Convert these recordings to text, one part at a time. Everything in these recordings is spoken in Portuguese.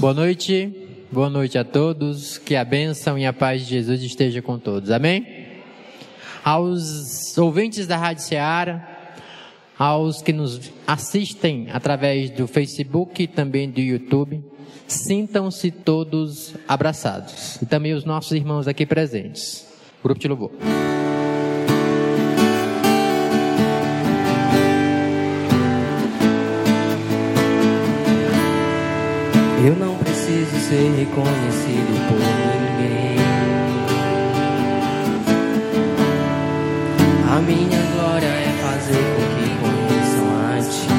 Boa noite, boa noite a todos. Que a bênção e a paz de Jesus esteja com todos. Amém? Aos ouvintes da Rádio Ceará, aos que nos assistem através do Facebook e também do YouTube, sintam-se todos abraçados. E também os nossos irmãos aqui presentes. Grupo de Louvor. Eu não ser reconhecido por ninguém. A minha glória é fazer com que conheçam a ti.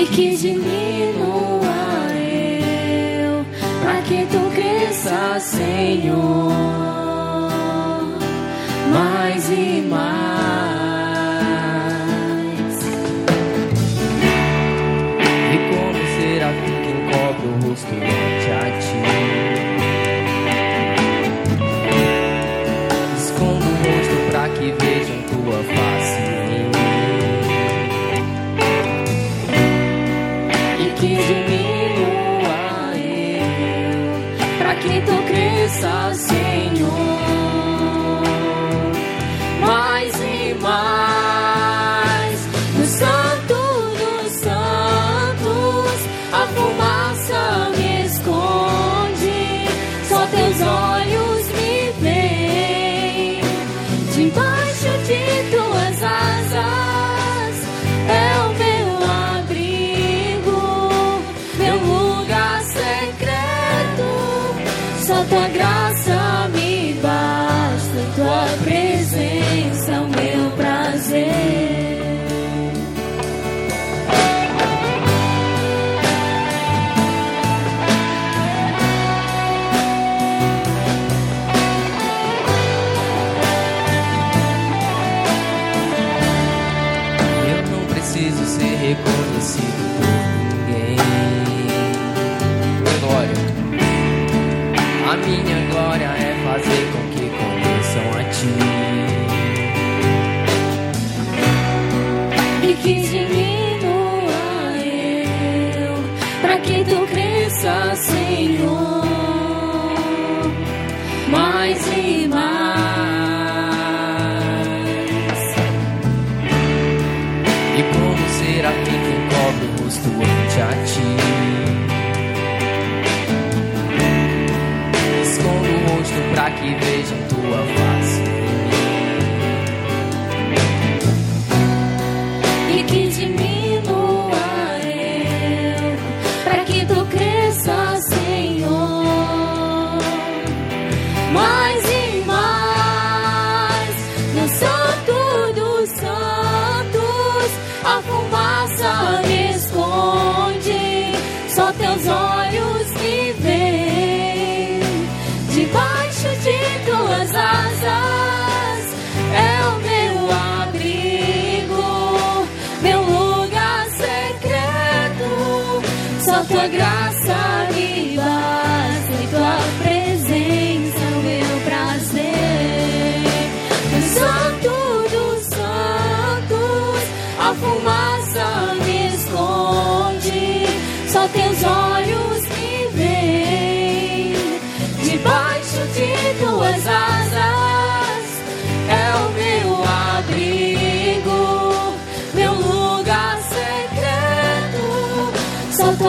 E que diminua eu, para que tu cresça, Senhor. Gabriel.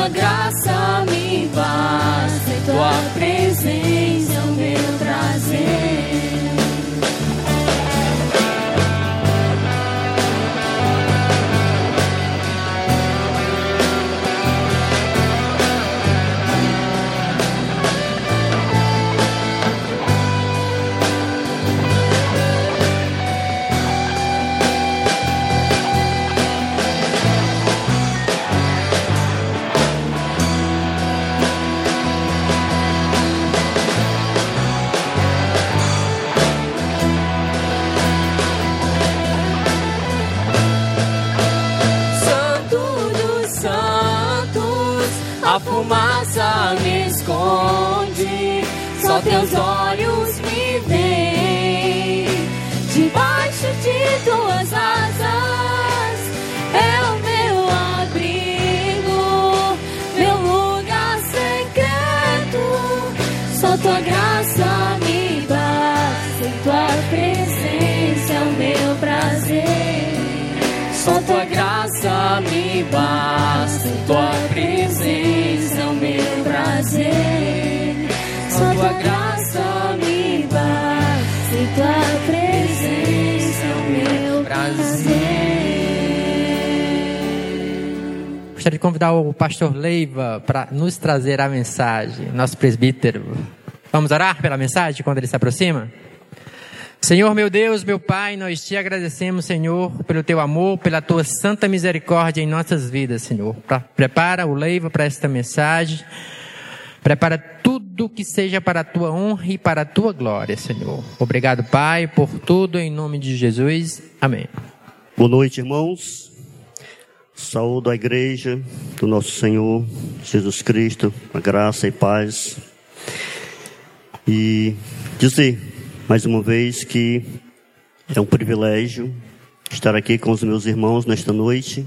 graça me basta, tua presença. só teus olhos me veem. Debaixo de tuas asas é o meu abrigo, meu lugar secreto. Só tua graça me basta, em tua presença é o meu prazer. Só tua graça me basta, em tua presença é o meu prazer. Gostaria de convidar o pastor Leiva para nos trazer a mensagem, nosso presbítero. Vamos orar pela mensagem quando ele se aproxima? Senhor meu Deus, meu Pai, nós te agradecemos, Senhor, pelo teu amor, pela tua santa misericórdia em nossas vidas, Senhor. Prepara o Leiva para esta mensagem. Prepara tudo que seja para a tua honra e para a tua glória, Senhor. Obrigado, Pai, por tudo em nome de Jesus. Amém. Boa noite, irmãos. Saúdo a igreja do nosso Senhor Jesus Cristo, a graça e paz. E dizer mais uma vez que é um privilégio estar aqui com os meus irmãos nesta noite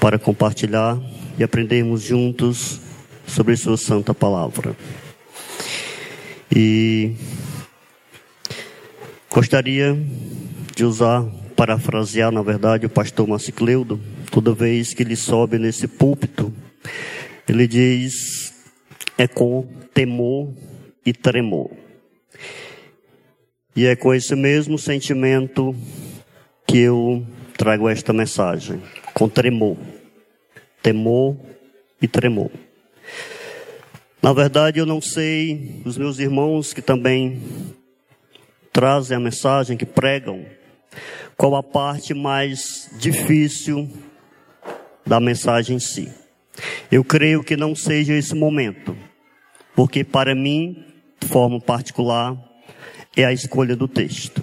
para compartilhar e aprendermos juntos sobre Sua Santa Palavra. E gostaria de usar, parafrasear, na verdade, o pastor Macicleudo, toda vez que ele sobe nesse púlpito, ele diz: é com temor e tremor. E é com esse mesmo sentimento que eu trago esta mensagem, com tremor, temor e tremor. Na verdade, eu não sei, os meus irmãos que também trazem a mensagem, que pregam, qual a parte mais difícil da mensagem em si. Eu creio que não seja esse momento, porque para mim, de forma particular, é a escolha do texto.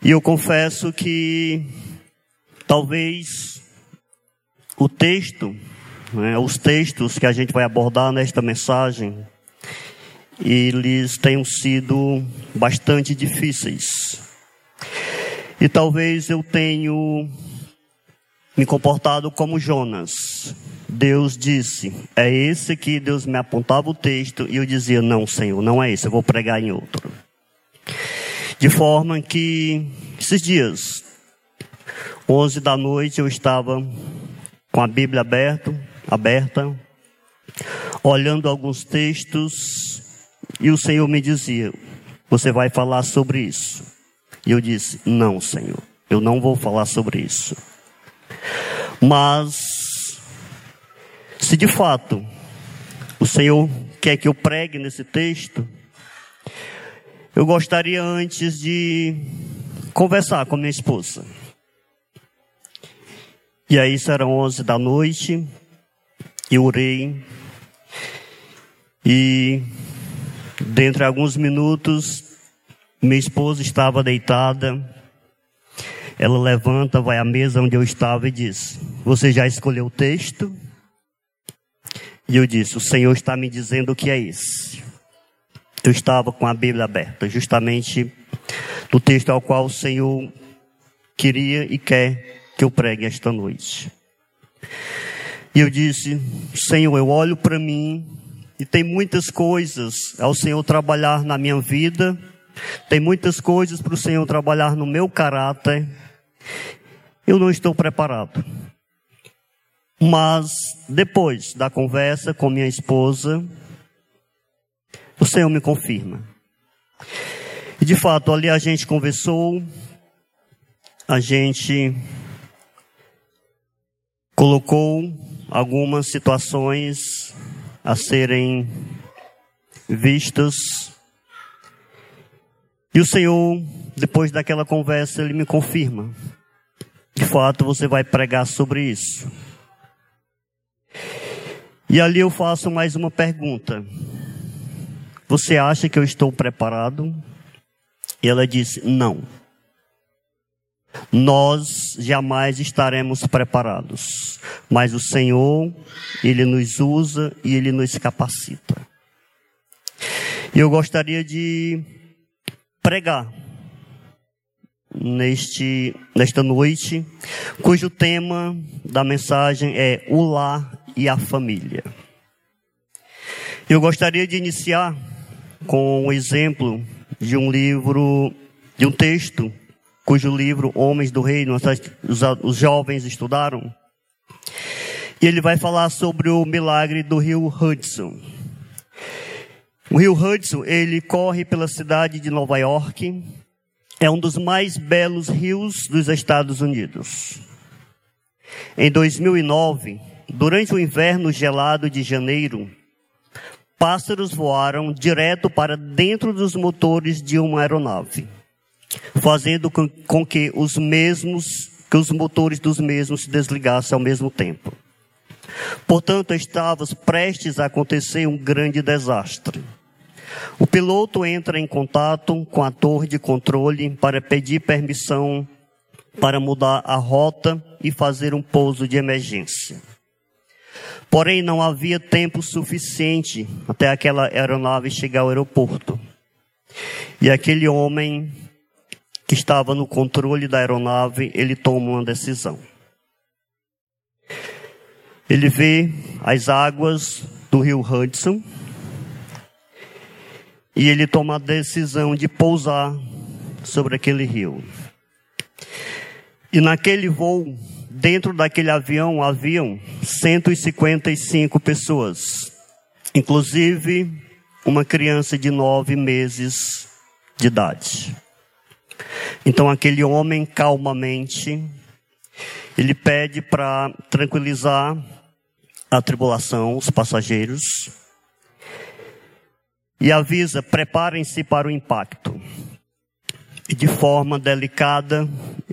E eu confesso que talvez o texto, né, os textos que a gente vai abordar nesta mensagem, eles tenham sido bastante difíceis. E talvez eu tenho me comportado como Jonas. Deus disse, é esse que Deus me apontava o texto e eu dizia, não, Senhor, não é esse, eu vou pregar em outro. De forma que, esses dias, 11 da noite, eu estava com a Bíblia aberta, aberta, olhando alguns textos e o Senhor me dizia, você vai falar sobre isso. E eu disse, não, Senhor, eu não vou falar sobre isso. Mas, se de fato o Senhor quer que eu pregue nesse texto, eu gostaria antes de conversar com minha esposa. E aí serão onze da noite, eu orei, e dentro de alguns minutos, minha esposa estava deitada, ela levanta, vai à mesa onde eu estava e diz: Você já escolheu o texto? E eu disse: O Senhor está me dizendo o que é esse. Eu estava com a Bíblia aberta, justamente no texto ao qual o Senhor queria e quer que eu pregue esta noite. E eu disse: Senhor, eu olho para mim e tem muitas coisas ao Senhor trabalhar na minha vida, tem muitas coisas para o Senhor trabalhar no meu caráter, eu não estou preparado. Mas depois da conversa com minha esposa, o Senhor me confirma. E de fato, ali a gente conversou, a gente colocou algumas situações a serem vistas. E o Senhor depois daquela conversa, ele me confirma. De fato, você vai pregar sobre isso. E ali eu faço mais uma pergunta. Você acha que eu estou preparado? E ela disse: Não. Nós jamais estaremos preparados, mas o Senhor, Ele nos usa e Ele nos capacita. E eu gostaria de pregar neste, nesta noite, cujo tema da mensagem é o lar e a família. Eu gostaria de iniciar com um exemplo de um livro, de um texto cujo livro Homens do Reino os, jovens estudaram. E ele vai falar sobre o milagre do rio Hudson. O rio Hudson, ele corre pela cidade de Nova York. É um dos mais belos rios dos Estados Unidos. Em 2009, durante o inverno gelado de janeiro, pássaros voaram direto para dentro dos motores de uma aeronave, fazendo com, que os mesmos, que os motores dos mesmos se desligassem ao mesmo tempo. Portanto, estava prestes a acontecer um grande desastre. O piloto entra em contato com a torre de controle para pedir permissão para mudar a rota e fazer um pouso de emergência. Porém, não havia tempo suficiente até aquela aeronave chegar ao aeroporto. E aquele homem que estava no controle da aeronave, ele toma uma decisão. Ele vê as águas do rio Hudson e ele toma a decisão de pousar sobre aquele rio. E naquele voo, dentro daquele avião, haviam 155 pessoas, inclusive uma criança de nove meses de idade. Então aquele homem calmamente, ele pede para tranquilizar a tribulação, os passageiros, e avisa: preparem-se para o impacto. E de forma delicada,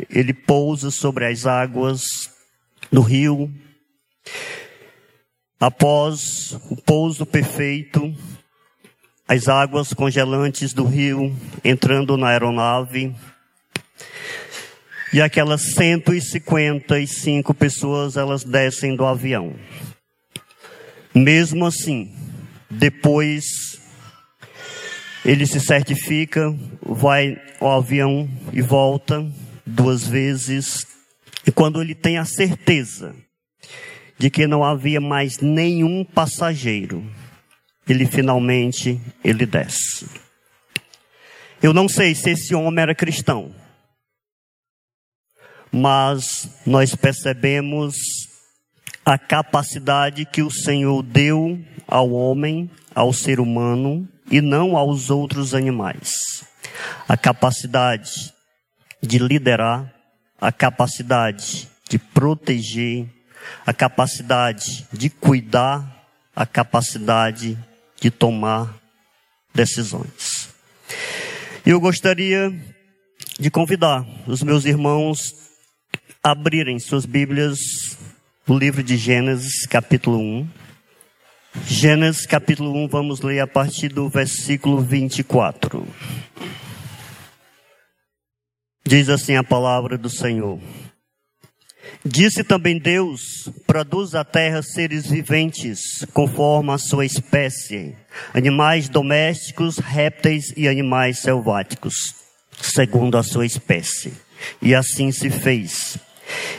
ele pousa sobre as águas do rio. Após o pouso perfeito, as águas congelantes do rio entrando na aeronave, e aquelas 155 pessoas, elas descem do avião. Mesmo assim, depois ele se certifica, vai ao avião e volta duas vezes. E quando ele tem a certeza de que não havia mais nenhum passageiro, ele finalmente ele desce. Eu não sei se esse homem era cristão, mas nós percebemos a capacidade que o Senhor deu ao homem, ao ser humano e não aos outros animais. A capacidade de liderar, a capacidade de proteger, a capacidade de cuidar, a capacidade de tomar decisões. Eu gostaria de convidar os meus irmãos abrirem suas Bíblias o livro de Gênesis, capítulo 1. Gênesis, capítulo 1, vamos ler a partir do versículo 24. Diz assim a palavra do Senhor. Disse também Deus: produz a terra seres viventes, conforme a sua espécie, animais domésticos, répteis e animais selváticos, segundo a sua espécie. E assim se fez.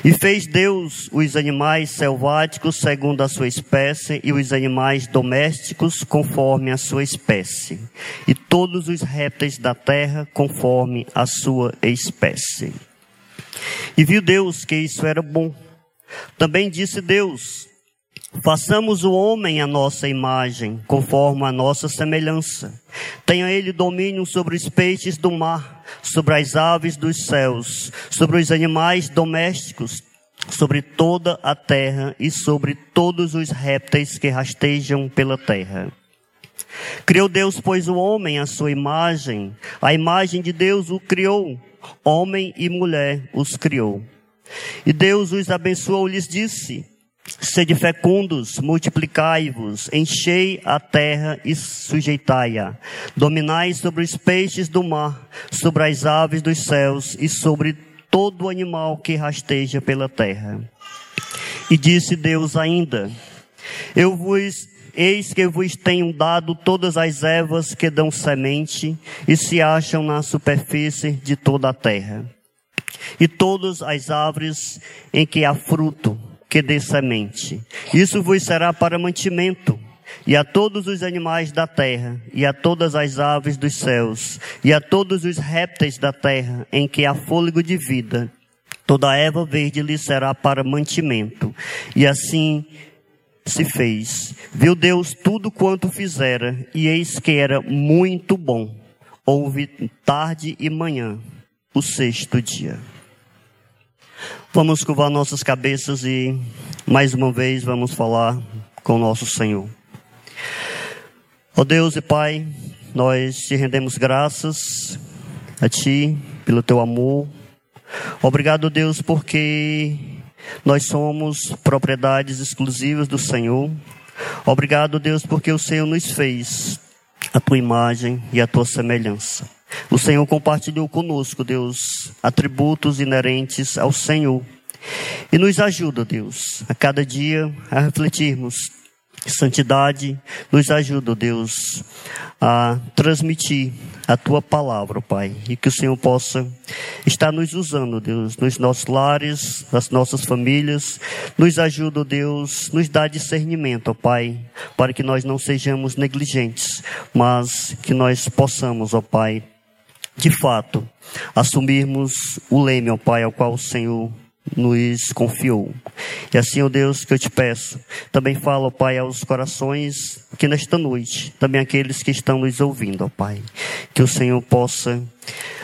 E fez Deus os animais selváticos segundo a sua espécie e os animais domésticos conforme a sua espécie, e todos os répteis da terra conforme a sua espécie. E viu Deus que isso era bom. Também disse Deus: Façamos o homem a nossa imagem, conforme a nossa semelhança. Tenha ele domínio sobre os peixes do mar, sobre as aves dos céus, sobre os animais domésticos, sobre toda a terra e sobre todos os répteis que rastejam pela terra. Criou Deus, pois, o homem à sua imagem, a imagem de Deus o criou, homem e mulher os criou. E Deus os abençoou, lhes disse: Sede fecundos, multiplicai-vos, enchei a terra e sujeitai-a. Dominai sobre os peixes do mar, sobre as aves dos céus e sobre todo animal que rasteja pela terra. E disse Deus ainda: Eu vos Eis que vos tenho dado todas as ervas que dão semente e se acham na superfície de toda a terra, e todas as árvores em que há fruto, que dê semente. Isso vos será para mantimento, e a todos os animais da terra, e a todas as aves dos céus, e a todos os répteis da terra, em que há fôlego de vida. Toda erva verde lhe será para mantimento. E assim se fez. Viu Deus tudo quanto fizera, e eis que era muito bom. Houve tarde e manhã, o sexto dia. Vamos curvar nossas cabeças e mais uma vez vamos falar com nosso Senhor. Ó oh Deus e Pai, nós te rendemos graças a Ti pelo Teu amor. Obrigado, Deus, porque nós somos propriedades exclusivas do Senhor. Obrigado, Deus, porque o Senhor nos fez a tua imagem e a tua semelhança. O Senhor compartilhou conosco, Deus, atributos inerentes ao Senhor. E nos ajuda, Deus, a cada dia a refletirmos. Santidade, nos ajuda, Deus, a transmitir a tua palavra, Pai, e que o Senhor possa estar nos usando, Deus, nos nossos lares, nas nossas famílias, nos ajuda, Deus, nos dá discernimento, Pai, para que nós não sejamos negligentes, mas que nós possamos, ó Pai, de fato, assumirmos o leme, ó Pai, ao qual o Senhor nos confiou. E assim, ó Deus, que eu te peço, também fala, ó Pai, aos corações que nesta noite, também aqueles que estão nos ouvindo, ó Pai, que o Senhor possa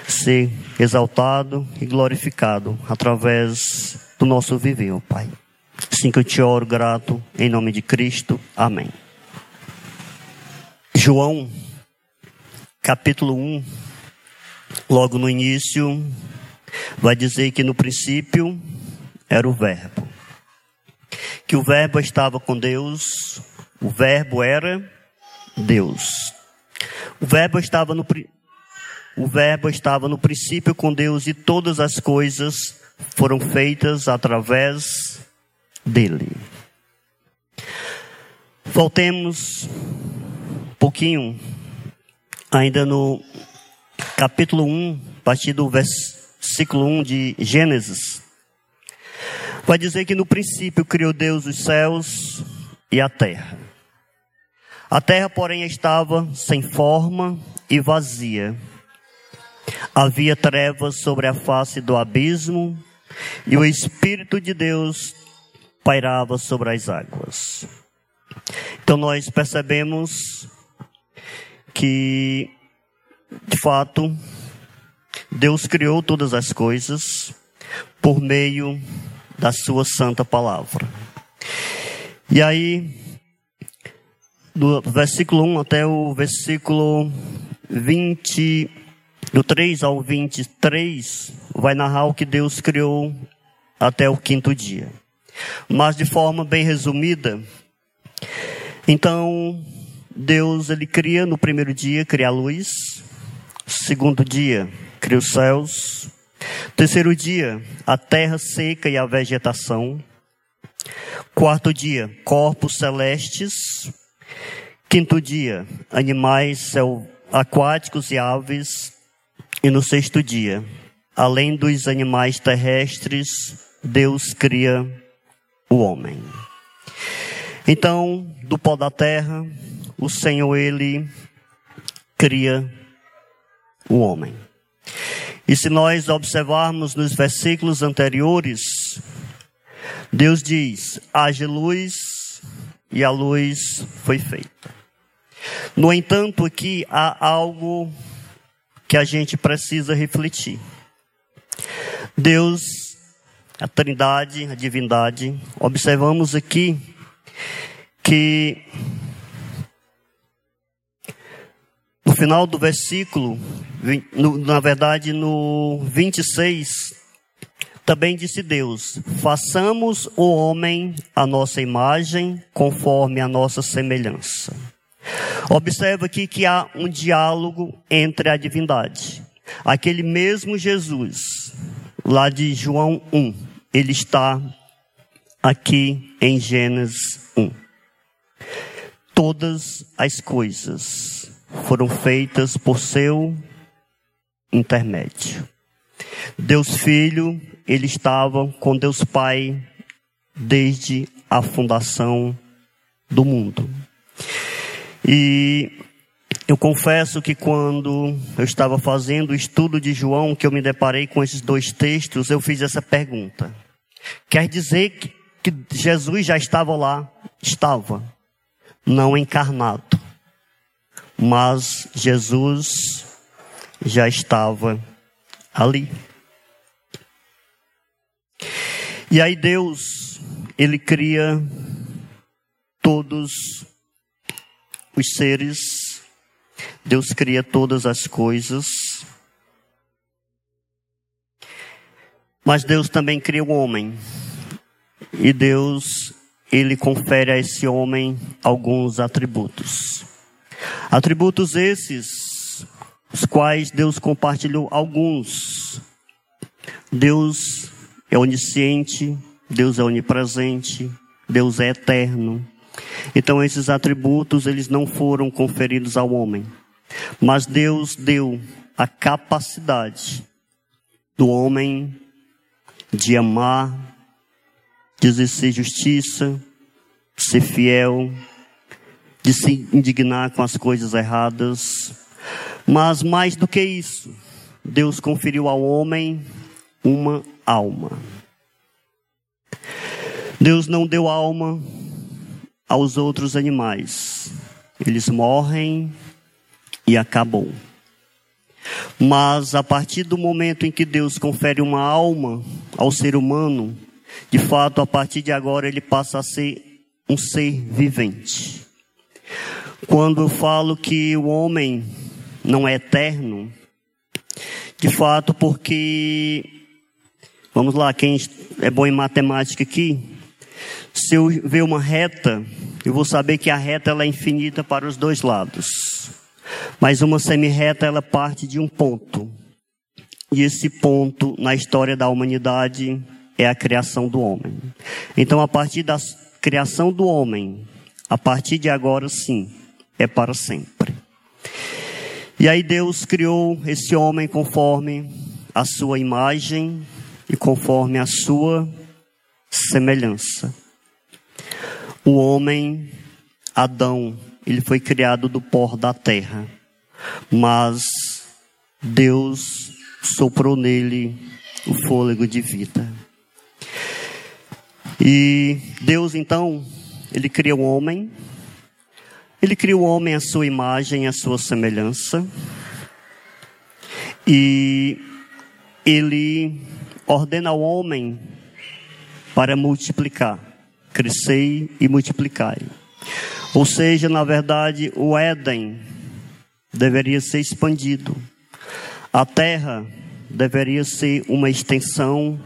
ser exaltado e glorificado através do nosso viver, ó Pai. Assim que eu te oro grato, em nome de Cristo. Amém. João, capítulo 1, logo no início, vai dizer que no princípio era o Verbo. Que o Verbo estava com Deus, o Verbo era Deus. O Verbo estava no, o Verbo estava no princípio com Deus e todas as coisas foram feitas através dele. Voltemos um pouquinho, ainda no capítulo 1, a partir do versículo 1 de Gênesis. Vai dizer que no princípio criou Deus os céus e a terra. A terra, porém, estava sem forma e vazia. Havia trevas sobre a face do abismo e o Espírito de Deus pairava sobre as águas. Então nós percebemos que, de fato, Deus criou todas as coisas por meio da sua santa palavra. E aí, do versículo 1 até o versículo 20, do 3 ao 23, vai narrar o que Deus criou até o quinto dia. Mas de forma bem resumida, então, Deus ele cria no primeiro dia, cria a luz. Segundo dia, cria os céus. Terceiro dia, a terra seca e a vegetação. Quarto dia, corpos celestes. Quinto dia, animais aquáticos e aves. E no sexto dia, além dos animais terrestres, Deus cria o homem. Então, do pó da terra, o Senhor ele cria o homem. E se nós observarmos nos versículos anteriores, Deus diz: haja luz, e a luz foi feita. No entanto, aqui há algo que a gente precisa refletir. Deus, a Trindade, a Divindade, observamos aqui que final do versículo, na verdade no 26, também disse Deus: façamos o homem a nossa imagem, conforme a nossa semelhança. Observa aqui que há um diálogo entre a divindade. Aquele mesmo Jesus, lá de João 1, ele está aqui em Gênesis 1. Todas as coisas foram feitas por seu intermédio. Deus Filho, ele estava com Deus Pai desde a fundação do mundo. E eu confesso que quando eu estava fazendo o estudo de João, que eu me deparei com esses dois textos, eu fiz essa pergunta. Quer dizer que, que Jesus já estava lá? Estava. Não encarnado. Mas Jesus já estava ali. E aí Deus, Ele cria todos os seres, Deus cria todas as coisas, mas Deus também cria o homem. E Deus, Ele confere a esse homem alguns atributos. Atributos esses, os quais Deus compartilhou alguns. Deus é onisciente, Deus é onipresente, Deus é eterno. Então esses atributos eles não foram conferidos ao homem, mas Deus deu a capacidade do homem de amar, de exercer justiça, de ser fiel, de se indignar com as coisas erradas. Mas mais do que isso, Deus conferiu ao homem uma alma. Deus não deu alma aos outros animais. Eles morrem e acabou. Mas a partir do momento em que Deus confere uma alma ao ser humano, de fato, a partir de agora ele passa a ser um ser vivente. Quando eu falo que o homem não é eterno, de fato, porque Vamos lá, quem é bom em matemática aqui? Se eu ver uma reta, eu vou saber que a reta ela é infinita para os dois lados. Mas uma semi-reta ela parte de um ponto. E esse ponto na história da humanidade é a criação do homem. Então, a partir da criação do homem, a partir de agora sim, é para sempre. E aí Deus criou esse homem conforme a sua imagem e conforme a sua semelhança. O homem, Adão, ele foi criado do pó da terra, mas Deus soprou nele o fôlego de vida. E Deus então, ele cria o homem, ele cria o homem à sua imagem, à sua semelhança, e ele ordena ao homem para multiplicar, crescer e multiplicar. Ou seja, na verdade, o Éden deveria ser expandido. A terra deveria ser uma extensão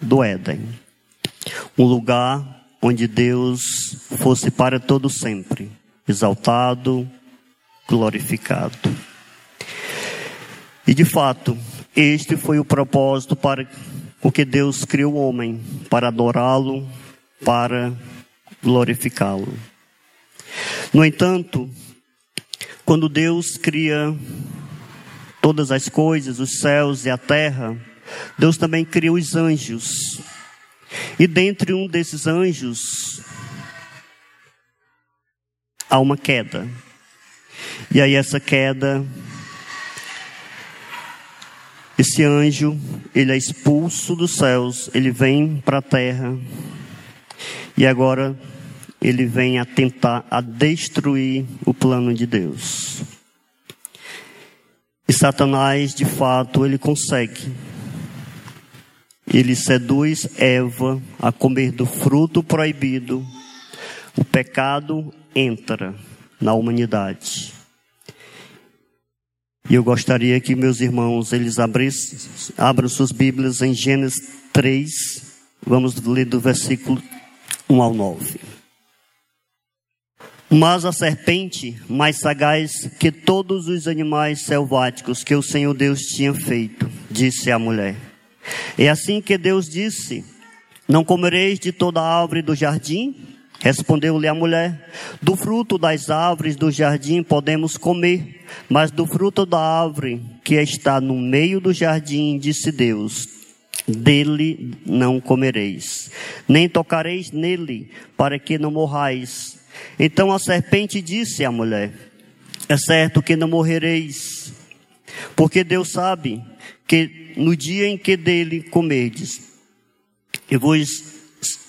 do Éden. Um lugar onde Deus fosse para todo sempre exaltado, glorificado. E de fato, este foi o propósito para o que Deus criou o homem, para adorá-lo, para glorificá-lo. No entanto, quando Deus cria todas as coisas, os céus e a terra, Deus também cria os anjos. E dentre um desses anjos há uma queda. E aí essa queda esse anjo, ele é expulso dos céus, ele vem para a terra e agora ele vem a tentar a destruir o plano de Deus. E Satanás, de fato, ele consegue. Ele seduz Eva a comer do fruto proibido. O pecado entra na humanidade. E eu gostaria que meus irmãos, eles abrissem, abram suas Bíblias em Gênesis 3, vamos ler do versículo 1 ao 9. Mas a serpente, mais sagaz que todos os animais selváticos que o Senhor Deus tinha feito, disse à mulher. É assim que Deus disse: Não comereis de toda árvore do jardim? Respondeu-lhe a mulher: Do fruto das árvores do jardim podemos comer, mas do fruto da árvore que está no meio do jardim, disse Deus: Dele não comereis, nem tocareis nele, para que não morrais. Então a serpente disse à mulher: É certo que não morrereis, porque Deus sabe que no dia em que dele comerdes, e vos,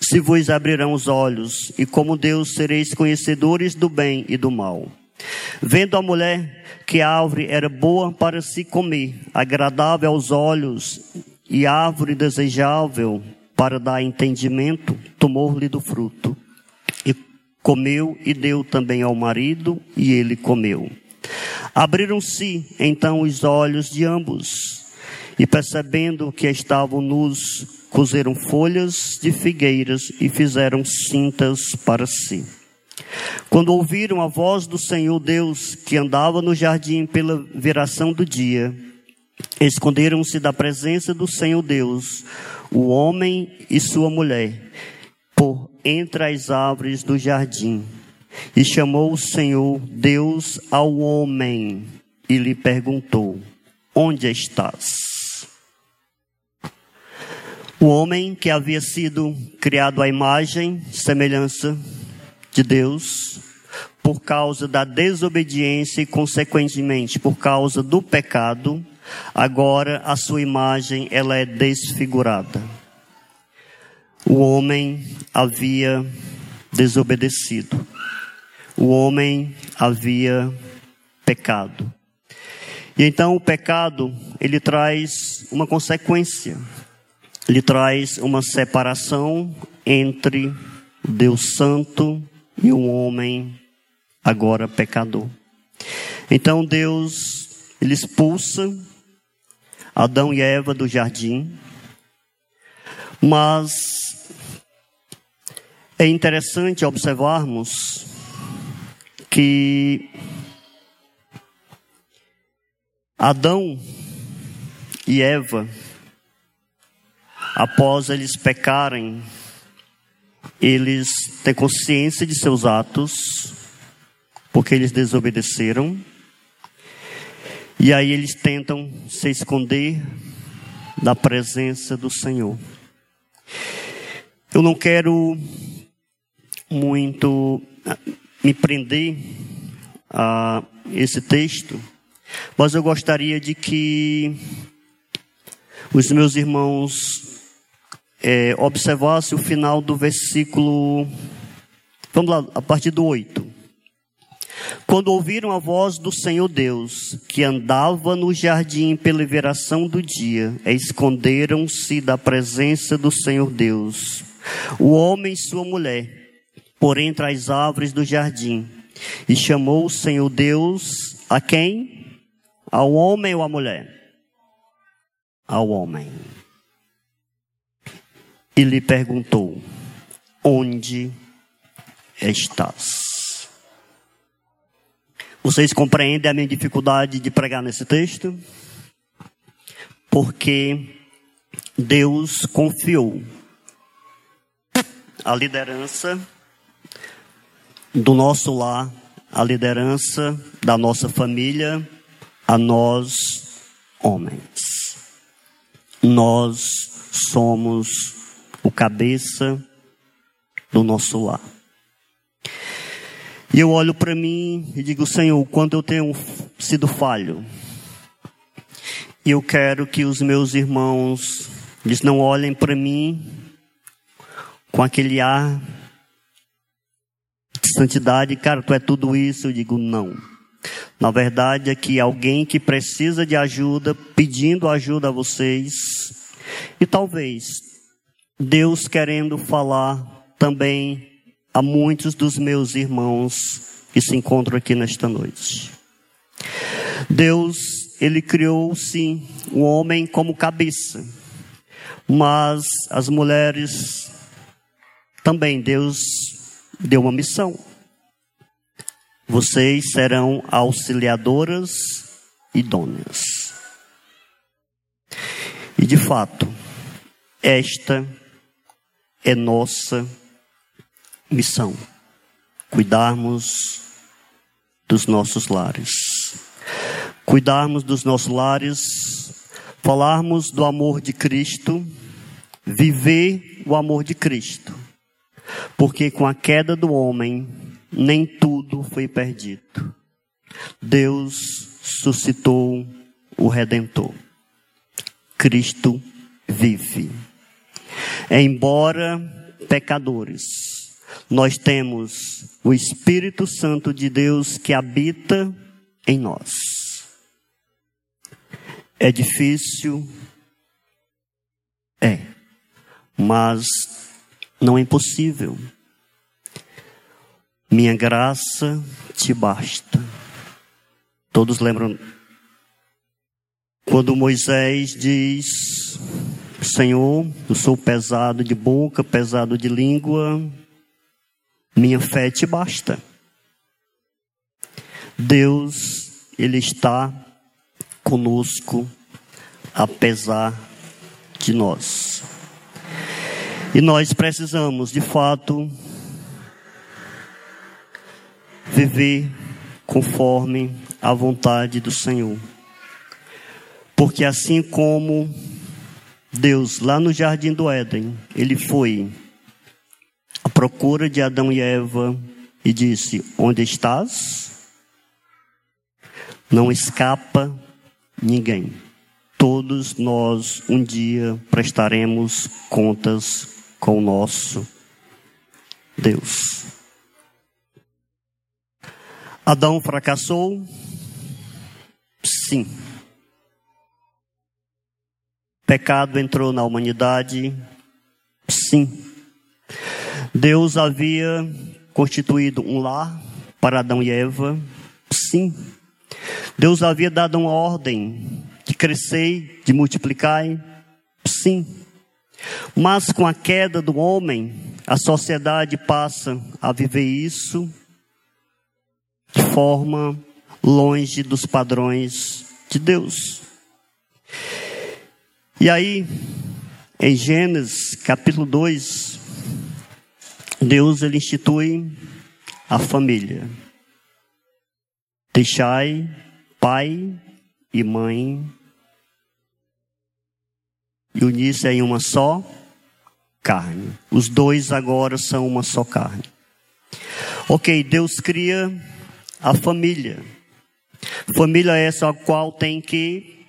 se vos abrirão os olhos, e como Deus sereis conhecedores do bem e do mal. Vendo a mulher que a árvore era boa para se comer, agradável aos olhos e árvore desejável para dar entendimento, tomou-lhe do fruto. E comeu e deu também ao marido, e ele comeu. Abriram-se então os olhos de ambos, e percebendo que estavam nus, cozeram folhas de figueiras e fizeram cintas para si. Quando ouviram a voz do Senhor Deus que andava no jardim pela viração do dia, esconderam-se da presença do Senhor Deus, o homem e sua mulher, por entre as árvores do jardim. E chamou o Senhor Deus ao homem e lhe perguntou: Onde estás? O homem que havia sido criado à imagem, semelhança de Deus, por causa da desobediência e, consequentemente, por causa do pecado, agora a sua imagem ela é desfigurada. O homem havia desobedecido. O homem havia pecado. E então o pecado, ele traz uma consequência. Ele traz uma separação entre Deus Santo e o homem agora pecador. Então Deus, ele expulsa Adão e Eva do jardim, mas é interessante observarmos que Adão e Eva, após eles pecarem, eles têm consciência de seus atos, porque eles desobedeceram, e aí eles tentam se esconder da presença do Senhor. Eu não quero muito ah, me prender a esse texto, mas eu gostaria de que os meus irmãos é, observassem o final do versículo, vamos lá, a partir do 8. Quando ouviram a voz do Senhor Deus, que andava no jardim pela veração do dia, esconderam-se da presença do Senhor Deus, o homem e sua mulher, por entre as árvores do jardim, e chamou o Senhor Deus a quem? Ao homem ou à mulher? Ao homem. E lhe perguntou: Onde estás? Vocês compreendem a minha dificuldade de pregar nesse texto? Porque Deus confiou a liderança do nosso lar, a liderança da nossa família, a nós, homens. Nós somos o cabeça do nosso lar. E eu olho para mim e digo, Senhor, quando eu tenho sido falho, e eu quero que os meus irmãos, eles não olhem para mim com aquele ar de santidade, cara, tu é tudo isso. Eu digo, não. Na verdade é que alguém que precisa de ajuda, pedindo ajuda a vocês, e talvez Deus querendo falar também a muitos dos meus irmãos que se encontram aqui nesta noite. Deus, ele criou sim o homem como cabeça, mas as mulheres também Deus deu uma missão. Vocês serão auxiliadoras idôneas. E de fato, esta é nossa missão: cuidarmos dos nossos lares. Cuidarmos dos nossos lares, falarmos do amor de Cristo, viver o amor de Cristo. Porque com a queda do homem, nem tudo foi perdido. Deus suscitou o Redentor. Cristo vive. Embora pecadores, nós temos o Espírito Santo de Deus que habita em nós. É difícil? É. Mas não é impossível. Minha graça te basta. Todos lembram quando Moisés diz: Senhor, eu sou pesado de boca, pesado de língua, minha fé te basta. Deus, Ele está conosco, apesar de nós. E nós precisamos, de fato, viver conforme a vontade do Senhor. Porque assim como Deus, lá no jardim do Éden, ele foi à procura de Adão e Eva e disse: Onde estás? Não escapa ninguém. Todos nós um dia prestaremos contas com o nosso Deus. Adão fracassou? Sim. Pecado entrou na humanidade? Sim. Deus havia constituído um lar para Adão e Eva? Sim. Deus havia dado uma ordem de crescer, de multiplicar? Sim. Mas com a queda do homem, a sociedade passa a viver isso de forma longe dos padrões de Deus. E aí, em Gênesis capítulo 2, Deus ele institui a família. Deixai pai e mãe e unir-se em uma só carne. Os dois agora são uma só carne. Ok, Deus cria a família. Família essa a qual tem que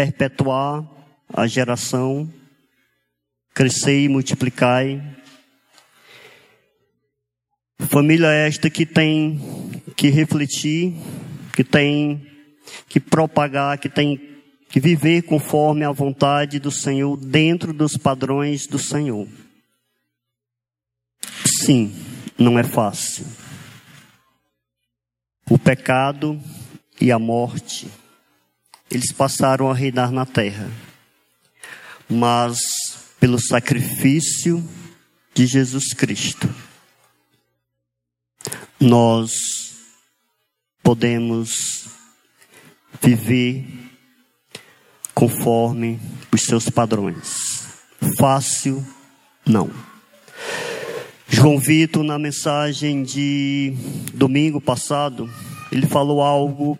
perpetuar a geração, crescer e multiplicar. Família esta que tem que refletir, que tem que propagar, que tem que viver conforme a vontade do Senhor, dentro dos padrões do Senhor. Sim, não é fácil. O pecado e a morte eles passaram a reinar na terra. Mas pelo sacrifício de Jesus Cristo, nós podemos viver conforme os seus padrões. Fácil, não. João Vitor, na mensagem de domingo passado, ele falou algo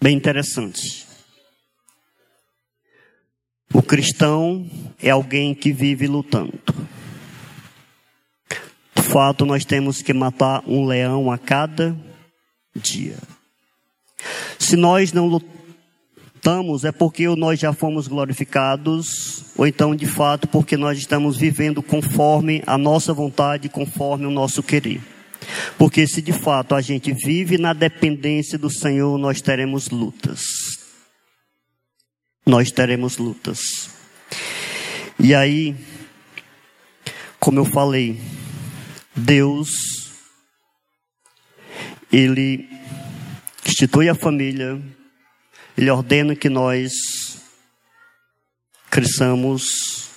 bem interessante. O cristão é alguém que vive lutando. De fato, nós temos que matar um leão a cada dia. Se nós não lutamos, é porque nós já fomos glorificados, ou então, de fato, porque nós estamos vivendo conforme a nossa vontade, conforme o nosso querer. Porque se de fato a gente vive na dependência do Senhor, nós teremos lutas. Nós teremos lutas. E aí, como eu falei, Deus, Ele institui a família, Ele ordena que nós cresçamos,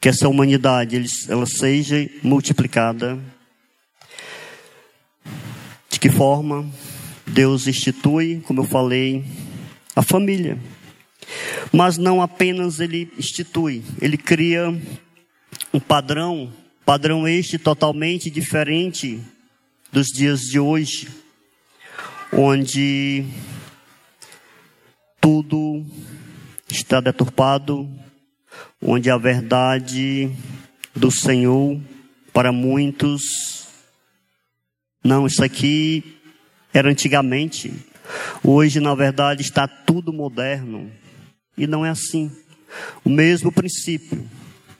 que essa humanidade ela seja multiplicada que forma Deus institui, como eu falei, a família. Mas não apenas ele institui, ele cria um padrão, padrão este totalmente diferente dos dias de hoje, onde tudo está deturpado, onde a verdade do Senhor para muitos, não, isso aqui era antigamente. Hoje, na verdade, está tudo moderno. E não é assim. O mesmo princípio,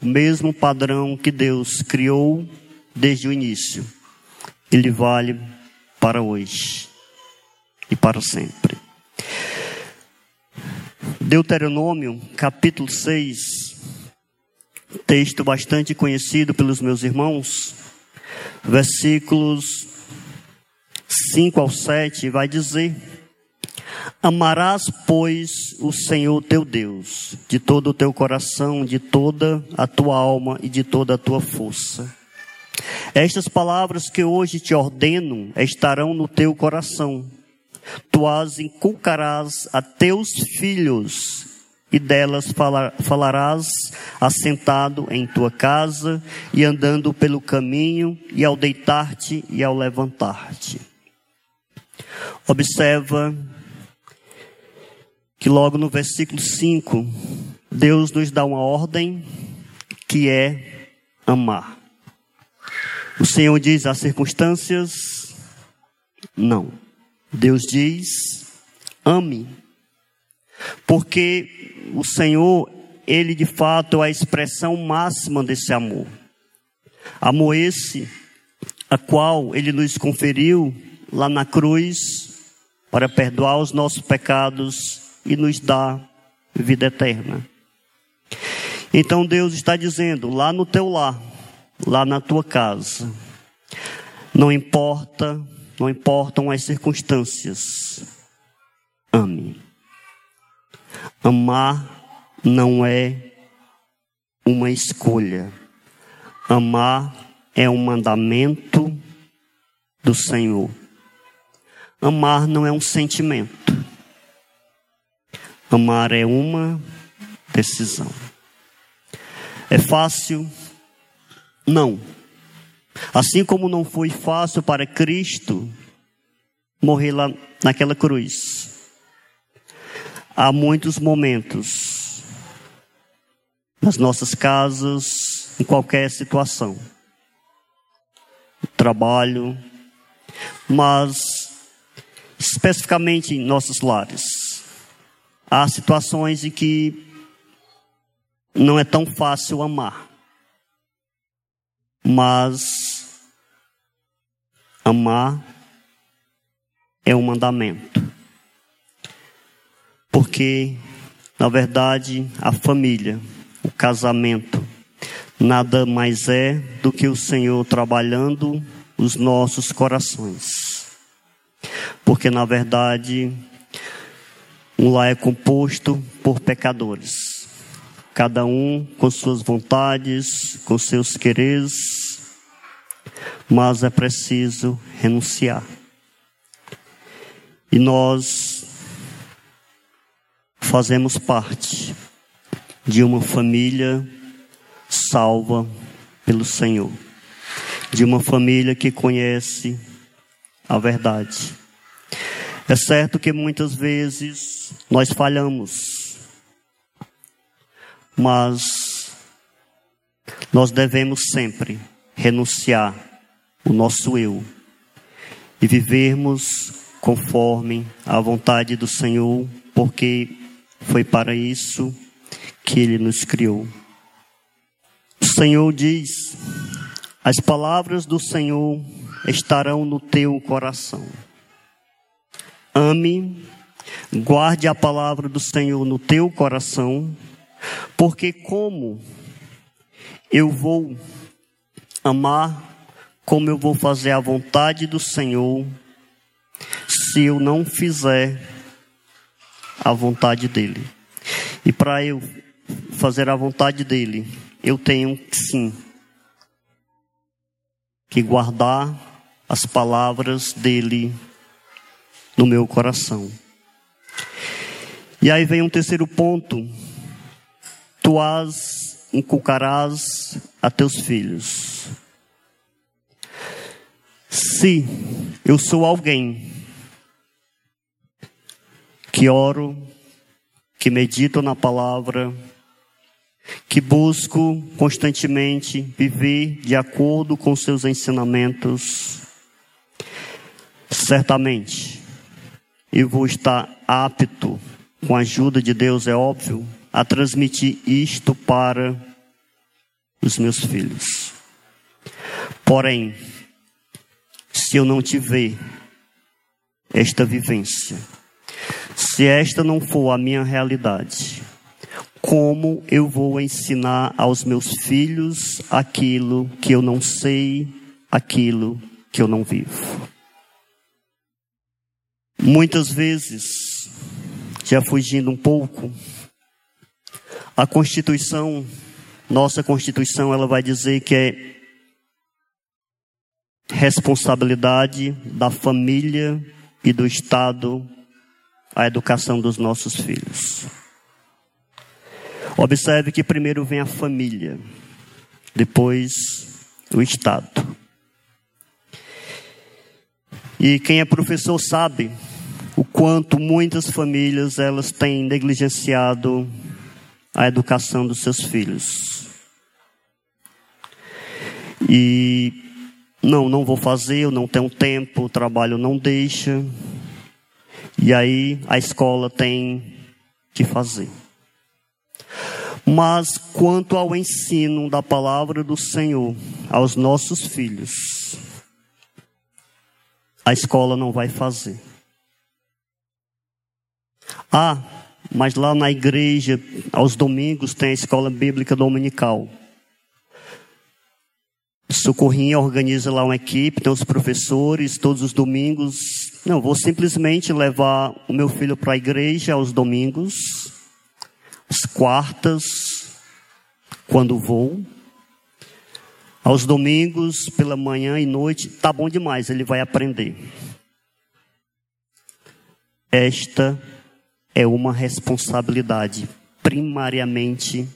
o mesmo padrão que Deus criou desde o início, ele vale para hoje e para sempre. Deuteronômio, capítulo 6, texto bastante conhecido pelos meus irmãos, versículos 5 ao 7, vai dizer: Amarás, pois, o Senhor teu Deus, de todo o teu coração, de toda a tua alma e de toda a tua força. Estas palavras que hoje te ordeno estarão no teu coração. Tu as inculcarás a teus filhos e delas falarás assentado em tua casa e andando pelo caminho e ao deitar-te e ao levantar-te. Observa que logo no versículo 5, Deus nos dá uma ordem que é amar. O Senhor diz as circunstâncias? Não. Deus diz: ame. Porque o Senhor, Ele de fato é a expressão máxima desse amor. Amor esse, a qual Ele nos conferiu lá na cruz, para perdoar os nossos pecados e nos dar vida eterna. Então Deus está dizendo, lá no teu lar, lá na tua casa, não importa, não importam as circunstâncias, ame. Amar não é uma escolha. Amar é um mandamento do Senhor. Amar não é um sentimento. Amar é uma decisão. É fácil? Não. Assim como não foi fácil para Cristo morrer lá naquela cruz. Há muitos momentos nas nossas casas, em qualquer situação, trabalho, mas especificamente em nossos lares. Há situações em que não é tão fácil amar. Mas amar é um mandamento. Porque, na verdade, a família, o casamento, nada mais é do que o Senhor trabalhando os nossos corações. Porque, na verdade, um lar é composto por pecadores, cada um com suas vontades, com seus quereres, mas é preciso renunciar. E nós fazemos parte de uma família salva pelo Senhor, de uma família que conhece a verdade. É certo que muitas vezes nós falhamos, mas nós devemos sempre renunciar o nosso eu e vivermos conforme a vontade do Senhor, porque foi para isso que Ele nos criou. O Senhor diz: as palavras do Senhor estarão no teu coração. Ame, guarde a palavra do Senhor no teu coração, porque como eu vou amar, como eu vou fazer a vontade do Senhor, se eu não fizer a vontade dele. E para eu fazer a vontade dele, eu tenho sim que guardar as palavras dele no meu coração. E aí vem um terceiro ponto. Tu as inculcarás a teus filhos. Se eu sou alguém que oro, que medito na palavra, que busco constantemente viver de acordo com seus ensinamentos, certamente eu vou estar apto, com a ajuda de Deus, é óbvio, a transmitir isto para os meus filhos. Porém, se eu não tiver esta vivência, se esta não for a minha realidade, como eu vou ensinar aos meus filhos aquilo que eu não sei, aquilo que eu não vivo? Muitas vezes, já fugindo um pouco, a Constituição, nossa Constituição, ela vai dizer que é responsabilidade da família e do Estado a educação dos nossos filhos. Observe que primeiro vem a família, depois o Estado. E quem é professor sabe o quanto muitas famílias elas têm negligenciado a educação dos seus filhos. E não, não vou fazer, eu não tenho tempo, o trabalho não deixa. E aí a escola tem que fazer. Mas quanto ao ensino da palavra do Senhor aos nossos filhos, a escola não vai fazer. Ah, mas lá na igreja, aos domingos, tem a escola bíblica dominical. Socorrinha organiza lá uma equipe, tem os professores todos os domingos. Não, vou simplesmente levar o meu filho para a igreja aos domingos, às quartas, quando vou. Aos domingos, pela manhã e noite, tá bom demais, ele vai aprender. Esta é uma responsabilidade primariamente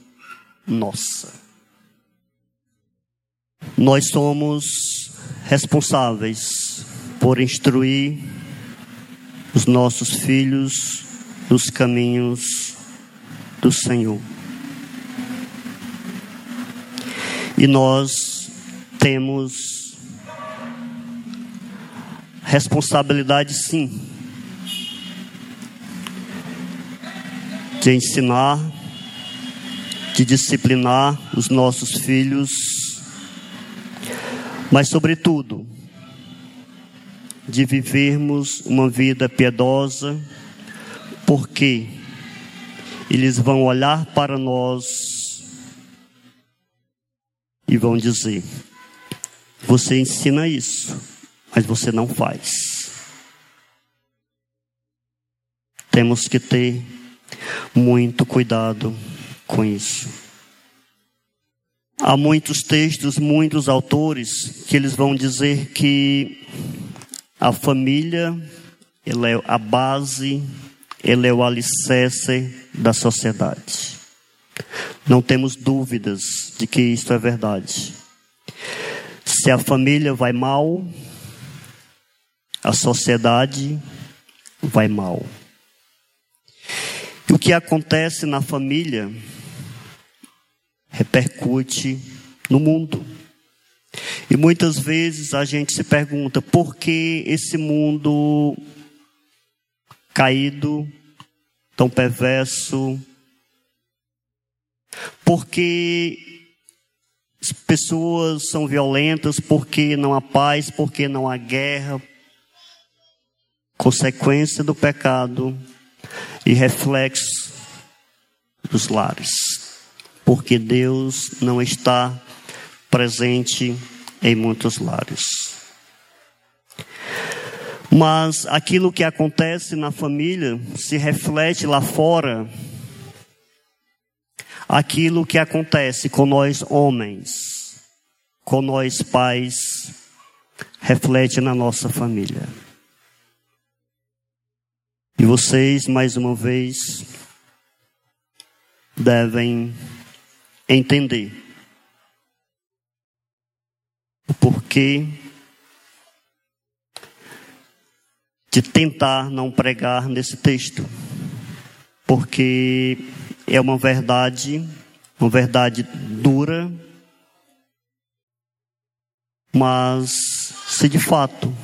nossa. Nós somos responsáveis por instruir os nossos filhos nos caminhos do Senhor. E nós temos responsabilidade sim de ensinar, de disciplinar os nossos filhos mas, sobretudo, de vivermos uma vida piedosa, porque eles vão olhar para nós e vão dizer: Você ensina isso, mas você não faz. Temos que ter muito cuidado com isso. Há muitos textos, muitos autores que eles vão dizer que a família ela é a base, ela é o alicerce da sociedade. Não temos dúvidas de que isto é verdade. Se a família vai mal, a sociedade vai mal. E o que acontece na família repercute no mundo. E muitas vezes a gente se pergunta por que esse mundo caído, tão perverso, por que pessoas são violentas, por que não há paz, por que não há guerra, consequência do pecado e reflexo dos lares porque Deus não está presente em muitos lares. Mas aquilo que acontece na família se reflete lá fora. Aquilo que acontece com nós homens, com nós pais, reflete na nossa família. E vocês, mais uma vez, devem entender o porquê de tentar não pregar nesse texto, porque é uma verdade uma verdade dura, mas se de fato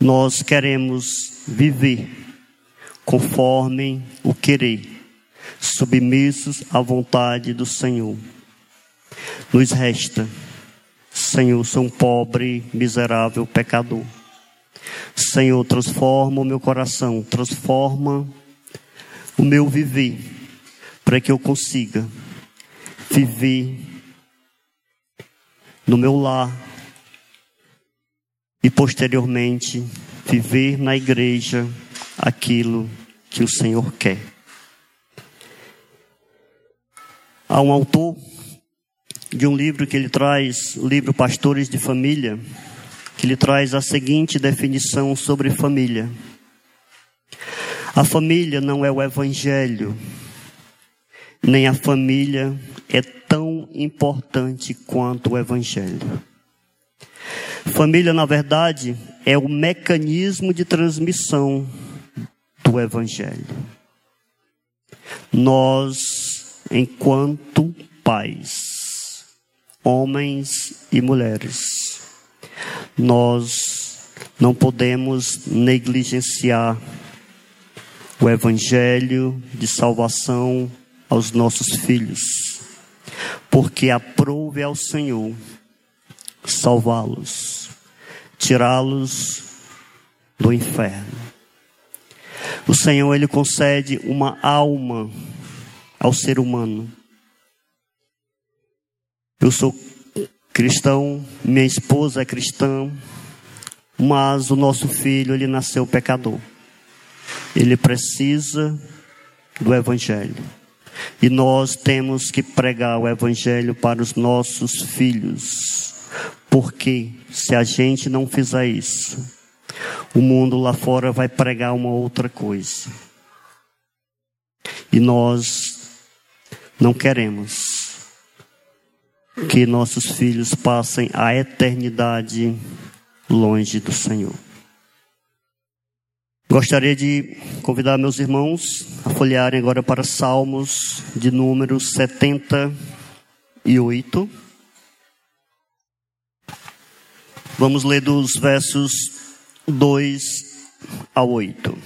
nós queremos viver conforme o querer, submissos à vontade do Senhor, nos resta, Senhor, sou um pobre, miserável pecador. Senhor, transforma o meu coração, transforma o meu viver, para que eu consiga viver no meu lar e posteriormente viver na igreja aquilo que o Senhor quer. Há um autor de um livro que ele traz, o livro Pastores de Família, que ele traz a seguinte definição sobre família. A família não é o evangelho, nem a família é tão importante quanto o evangelho. Família, na verdade, é o mecanismo de transmissão do evangelho. Nós, enquanto pais, homens e mulheres, nós não podemos negligenciar o evangelho de salvação aos nossos filhos, porque aprove ao Senhor salvá-los, tirá-los do inferno. O Senhor ele concede uma alma ao ser humano. Eu sou cristão, minha esposa é cristã, mas o nosso filho ele nasceu pecador. Ele precisa do evangelho. E nós temos que pregar o evangelho para os nossos filhos. Porque se a gente não fizer isso, o mundo lá fora vai pregar uma outra coisa. E nós não queremos que nossos filhos passem a eternidade longe do Senhor. Gostaria de convidar meus irmãos a folhearem agora para Salmos de número 78. Vamos ler dos versos 2 a 8.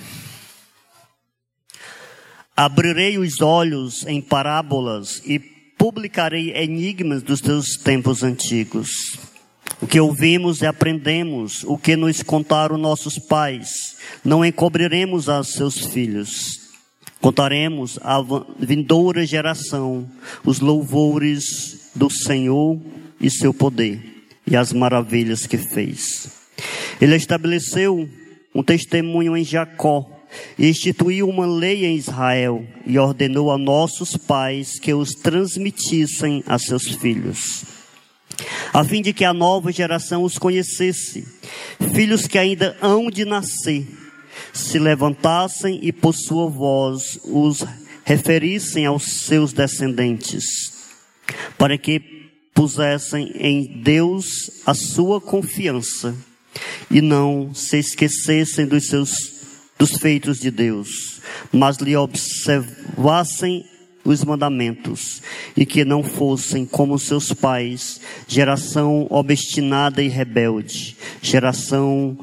Abrirei os olhos em parábolas e publicarei enigmas dos teus tempos antigos. O que ouvimos e aprendemos, o que nos contaram nossos pais, não encobriremos a seus filhos. Contaremos à vindoura geração os louvores do Senhor e seu poder e as maravilhas que fez. Ele estabeleceu um testemunho em Jacó e instituiu uma lei em Israel e ordenou a nossos pais que os transmitissem a seus filhos a fim de que a nova geração os conhecesse, filhos que ainda hão de nascer, se levantassem e por sua voz os referissem aos seus descendentes, para que pusessem em Deus a sua confiança e não se esquecessem dos seus dos feitos de Deus, mas lhe observassem os mandamentos e que não fossem como seus pais, geração obstinada e rebelde, geração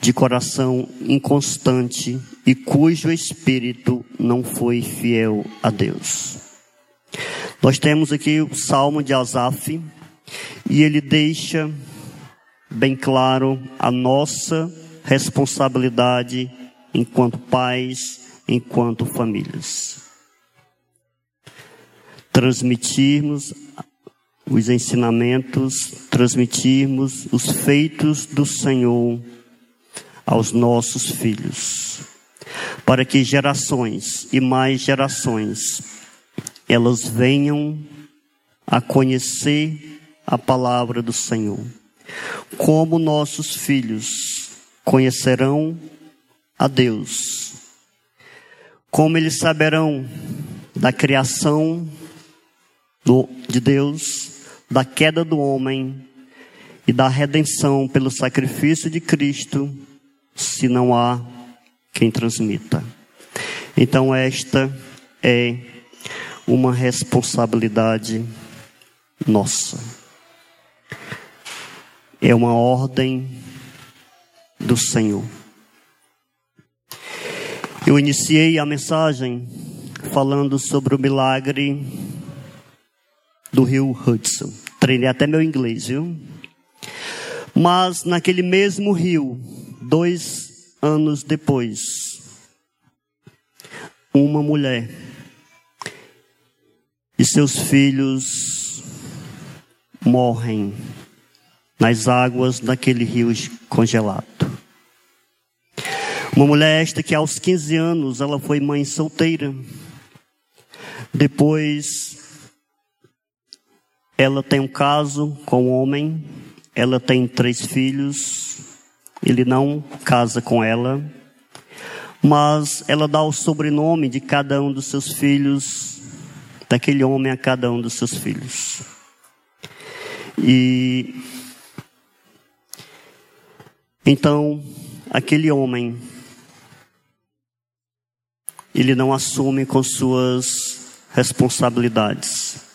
de coração inconstante e cujo espírito não foi fiel a Deus. Nós temos aqui o Salmo de Asaf e ele deixa bem claro a nossa responsabilidade enquanto pais, enquanto famílias transmitirmos os ensinamentos, transmitirmos os feitos do Senhor aos nossos filhos, para que gerações e mais gerações elas venham a conhecer a palavra do Senhor. Como nossos filhos conhecerão a Deus, como eles saberão da criação do, de Deus, da queda do homem e da redenção pelo sacrifício de Cristo, se não há quem transmita. Então, esta é uma responsabilidade nossa. É uma ordem do Senhor. Eu iniciei a mensagem falando sobre o milagre do rio Hudson. Treinei até meu inglês, viu? Mas naquele mesmo rio, dois anos depois, uma mulher e seus filhos morrem nas águas daquele rio congelado. Uma mulher esta que aos 15 anos ela foi mãe solteira. Depois ela tem um caso com um homem, ela tem três filhos, ele não casa com ela, mas ela dá o sobrenome de cada um dos seus filhos daquele homem a cada um dos seus filhos. E então aquele homem ele não assume com suas responsabilidades.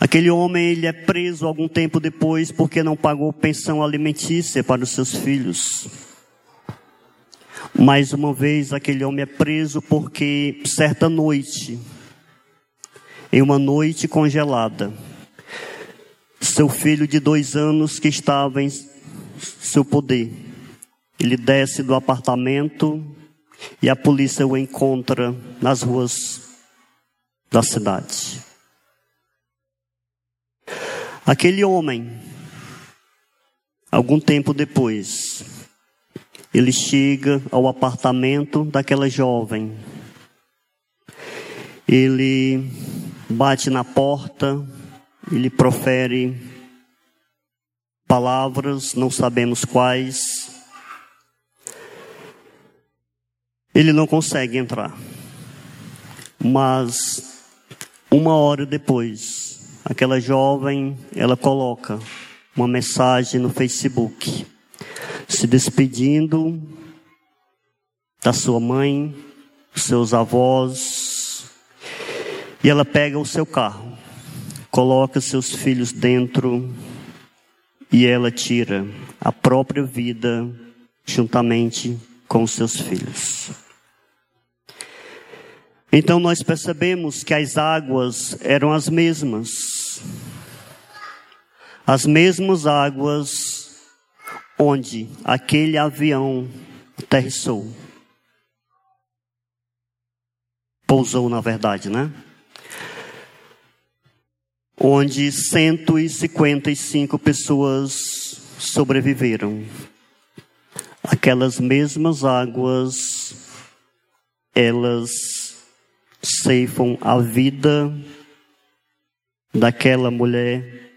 Aquele homem ele é preso algum tempo depois porque não pagou pensão alimentícia para os seus filhos. Mais uma vez, aquele homem é preso porque certa noite em uma noite congelada. Seu filho de dois anos que estava em seu poder, ele desce do apartamento e a polícia o encontra nas ruas da cidade. Aquele homem, algum tempo depois, ele chega ao apartamento daquela jovem. Ele bate na porta, ele profere palavras, não sabemos quais. Ele não consegue entrar. Mas uma hora depois, aquela jovem, ela coloca uma mensagem no Facebook, se despedindo da sua mãe, seus avós, e ela pega o seu carro, coloca seus filhos dentro e ela tira a própria vida juntamente com os seus filhos. Então nós percebemos que as águas eram as mesmas. As mesmas águas onde aquele avião aterrissou. Pousou, na verdade, né? onde 155 pessoas sobreviveram. Aquelas mesmas águas, elas ceifam a vida daquela mulher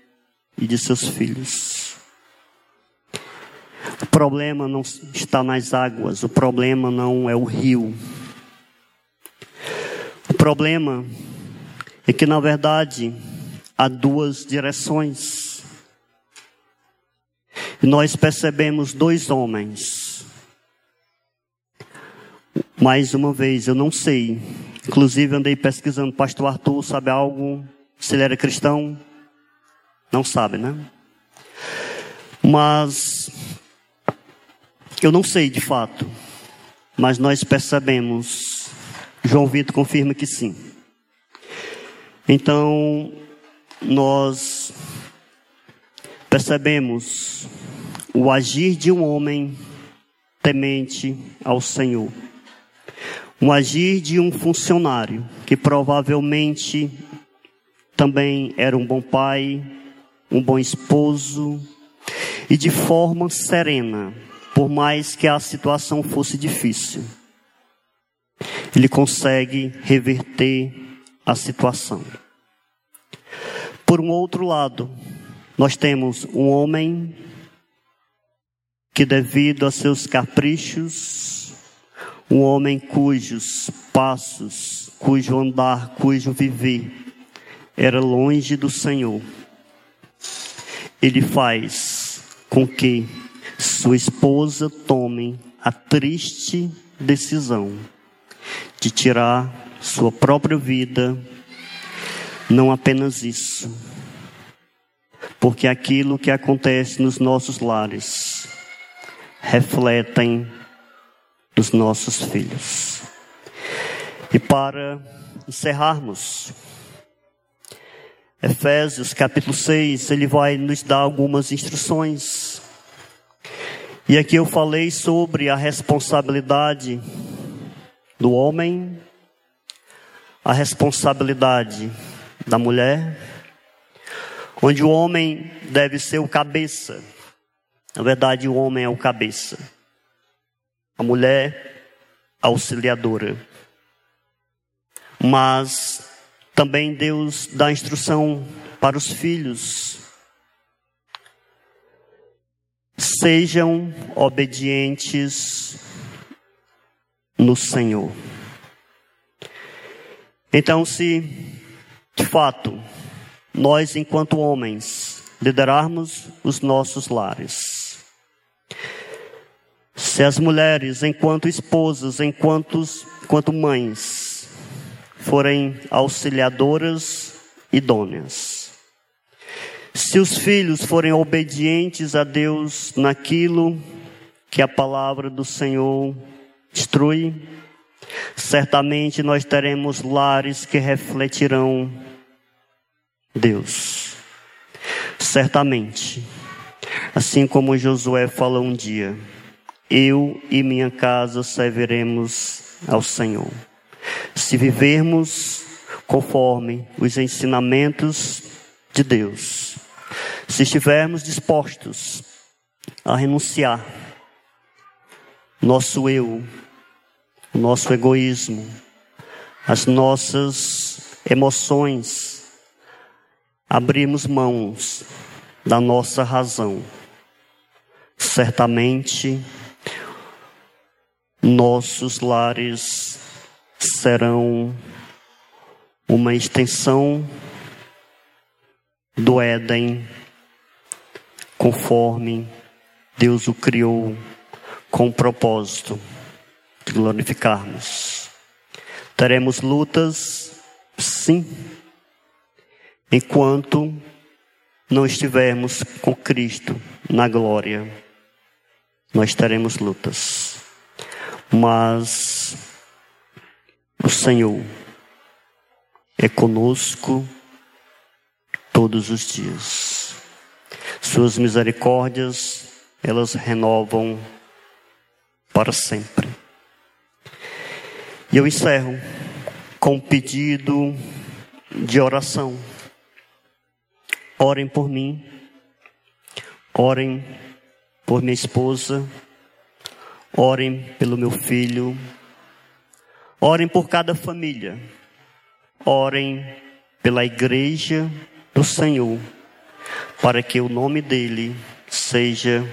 e de seus filhos. O problema não está nas águas, o problema não é o rio. O problema é que, na verdade, há duas direções. E nós percebemos dois homens. Mais uma vez, eu não sei. Inclusive, andei pesquisando. Pastor Arthur sabe algo? Se ele era cristão? Não sabe, né? Mas eu não sei de fato. Mas nós percebemos. João Vitor confirma que sim. Então, nós percebemos o agir de um homem temente ao Senhor. Um agir de um funcionário que provavelmente também era um bom pai, um bom esposo e de forma serena, por mais que a situação fosse difícil. Ele consegue reverter a situação. Por um outro lado, nós temos um homem que, devido a seus caprichos, um homem cujos passos, cujo andar, cujo viver era longe do Senhor, ele faz com que sua esposa tome a triste decisão de tirar sua própria vida. Não apenas isso, porque aquilo que acontece nos nossos lares refletem nos nossos filhos. E para encerrarmos, Efésios capítulo 6, ele vai nos dar algumas instruções. E aqui eu falei sobre a responsabilidade do homem, a responsabilidade da mulher, onde o homem deve ser o cabeça. Na verdade, o homem é o cabeça. A mulher, auxiliadora. Mas também Deus dá instrução para os filhos. Sejam obedientes no Senhor. Então, se de fato nós, enquanto homens, liderarmos os nossos lares, se as mulheres, enquanto esposas, enquanto, enquanto mães, forem auxiliadoras idôneas, se os filhos forem obedientes a Deus naquilo que a palavra do Senhor instrui, certamente nós teremos lares que refletirão Deus. Certamente. Assim como Josué falou um dia, eu e minha casa serviremos ao Senhor. Se vivermos conforme os ensinamentos de Deus, se estivermos dispostos a renunciar nosso eu, nosso egoísmo, as nossas emoções, abrimos mãos da nossa razão. Certamente, nossos lares serão uma extensão do Éden, conforme Deus o criou com o propósito de glorificarmos. Teremos lutas, sim, enquanto não estivermos com Cristo na glória. Nós teremos lutas, mas o Senhor é conosco todos os dias. Suas misericórdias, elas renovam para sempre. E eu encerro com um pedido de oração. Orem por mim, orem por minha esposa, orem pelo meu filho, orem por cada família, orem pela igreja do Senhor, para que o nome dele seja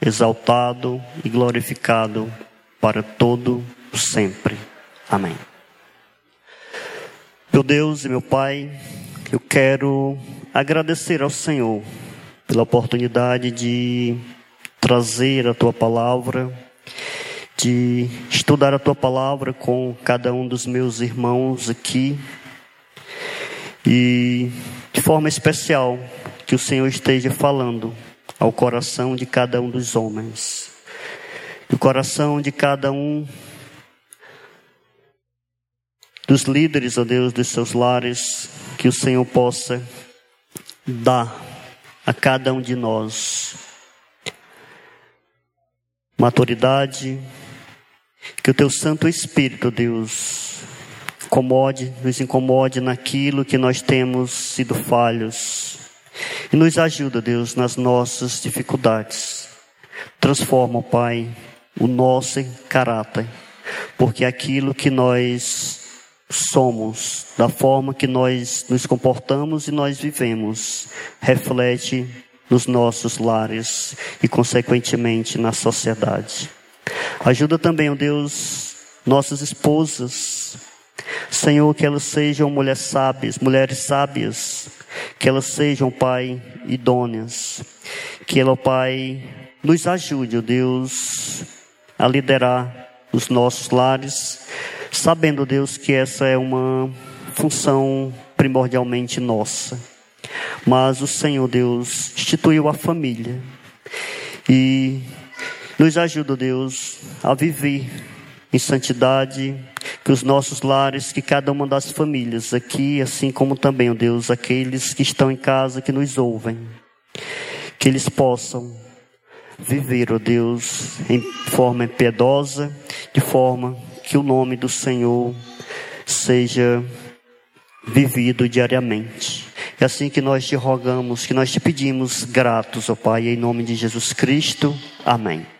exaltado e glorificado para todo sempre. Amém. Meu Deus e meu Pai, eu quero agradecer ao Senhor pela oportunidade de trazer a tua palavra, de estudar a tua palavra com cada um dos meus irmãos aqui. E de forma especial que o Senhor esteja falando ao coração de cada um dos homens, o coração de cada um dos líderes, ó Deus, dos seus lares, que o Senhor possa dar a cada um de nós maturidade, que o teu Santo Espírito, Deus, incomode, nos incomode naquilo que nós temos sido falhos e nos ajuda, Deus, nas nossas dificuldades. Transforma, Pai, o nosso caráter, porque aquilo que nós somos, da forma que nós nos comportamos e nós vivemos, reflete nos nossos lares e, consequentemente, na sociedade. Ajuda também, ó Deus, nossas esposas, Senhor, que elas sejam mulheres sábias, mulheres sábias, que elas sejam, Pai, idôneas, que ela, Pai, nos ajude, ó Deus, a liderar os nossos lares, sabendo, Deus, que essa é uma função primordialmente nossa. Mas o Senhor Deus instituiu a família. E nos ajuda, Deus, a viver em santidade, que os nossos lares, que cada uma das famílias aqui, assim como também, ó Deus, aqueles que estão em casa, que nos ouvem, que eles possam viver, ó Deus, em forma piedosa, de forma que o nome do Senhor seja vivido diariamente. É assim que nós te rogamos, que nós te pedimos gratos, ó Pai, em nome de Jesus Cristo. Amém.